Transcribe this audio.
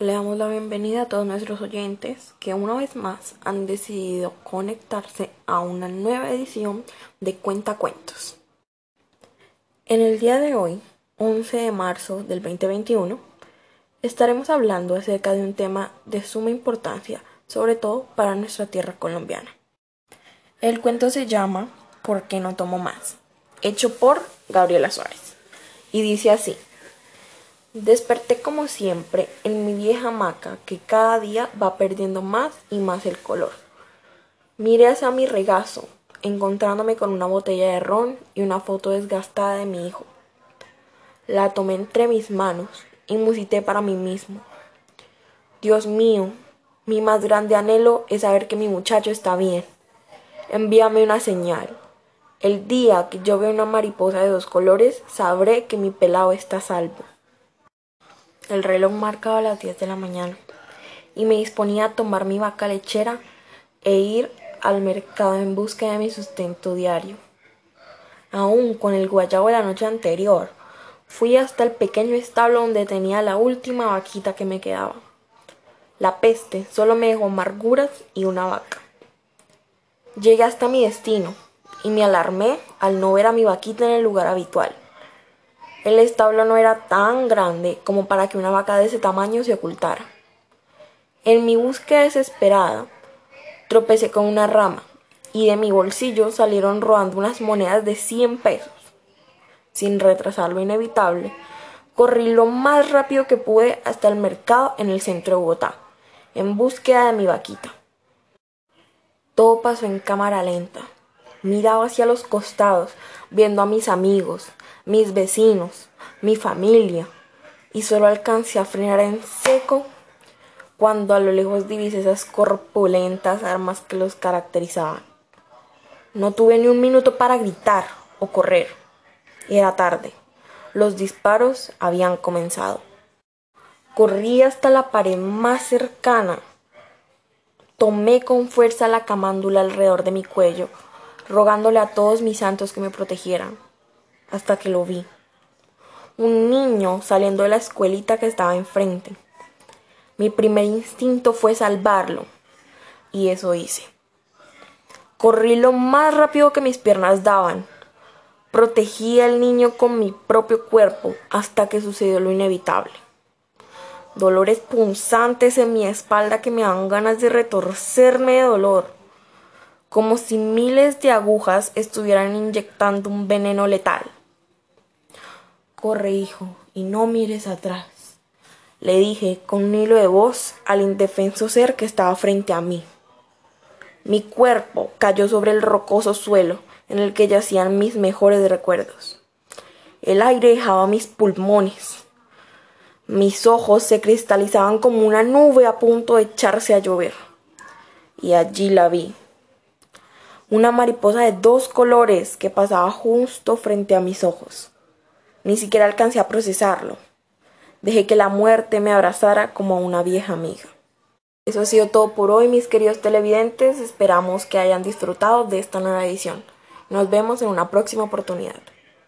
Le damos la bienvenida a todos nuestros oyentes que una vez más han decidido conectarse a una nueva edición de Cuentacuentos. En el día de hoy, 11 de marzo del 2021, estaremos hablando acerca de un tema de suma importancia, sobre todo para nuestra tierra colombiana. El cuento se llama ¿Por qué no tomo más? hecho por Gabriela Suárez. Y dice así. Desperté como siempre en mi vieja hamaca que cada día va perdiendo más y más el color. Miré hacia mi regazo, encontrándome con una botella de ron y una foto desgastada de mi hijo. La tomé entre mis manos y musité para mí mismo. Dios mío, mi más grande anhelo es saber que mi muchacho está bien. Envíame una señal. El día que yo vea una mariposa de dos colores, sabré que mi pelado está salvo. El reloj marcaba las 10 de la mañana y me disponía a tomar mi vaca lechera e ir al mercado en busca de mi sustento diario. Aún con el guayabo de la noche anterior, fui hasta el pequeño establo donde tenía la última vaquita que me quedaba. La peste solo me dejó amarguras y una vaca. Llegué hasta mi destino y me alarmé al no ver a mi vaquita en el lugar habitual. El establo no era tan grande como para que una vaca de ese tamaño se ocultara. En mi búsqueda desesperada, tropecé con una rama y de mi bolsillo salieron rodando unas monedas de 100 pesos. Sin retrasar lo inevitable, corrí lo más rápido que pude hasta el mercado en el centro de Bogotá, en búsqueda de mi vaquita. Todo pasó en cámara lenta. Miraba hacia los costados, viendo a mis amigos, mis vecinos, mi familia, y solo alcancé a frenar en seco cuando a lo lejos divisé esas corpulentas armas que los caracterizaban. No tuve ni un minuto para gritar o correr. Era tarde. Los disparos habían comenzado. Corrí hasta la pared más cercana. Tomé con fuerza la camándula alrededor de mi cuello, rogándole a todos mis santos que me protegieran hasta que lo vi. Un niño saliendo de la escuelita que estaba enfrente. Mi primer instinto fue salvarlo, y eso hice. Corrí lo más rápido que mis piernas daban. Protegí al niño con mi propio cuerpo hasta que sucedió lo inevitable. Dolores punzantes en mi espalda que me dan ganas de retorcerme de dolor, como si miles de agujas estuvieran inyectando un veneno letal. Corre, hijo, y no mires atrás, le dije con un hilo de voz al indefenso ser que estaba frente a mí. Mi cuerpo cayó sobre el rocoso suelo en el que yacían mis mejores recuerdos. El aire dejaba mis pulmones. Mis ojos se cristalizaban como una nube a punto de echarse a llover. Y allí la vi. Una mariposa de dos colores que pasaba justo frente a mis ojos. Ni siquiera alcancé a procesarlo. Dejé que la muerte me abrazara como a una vieja amiga. Eso ha sido todo por hoy, mis queridos televidentes. Esperamos que hayan disfrutado de esta nueva edición. Nos vemos en una próxima oportunidad.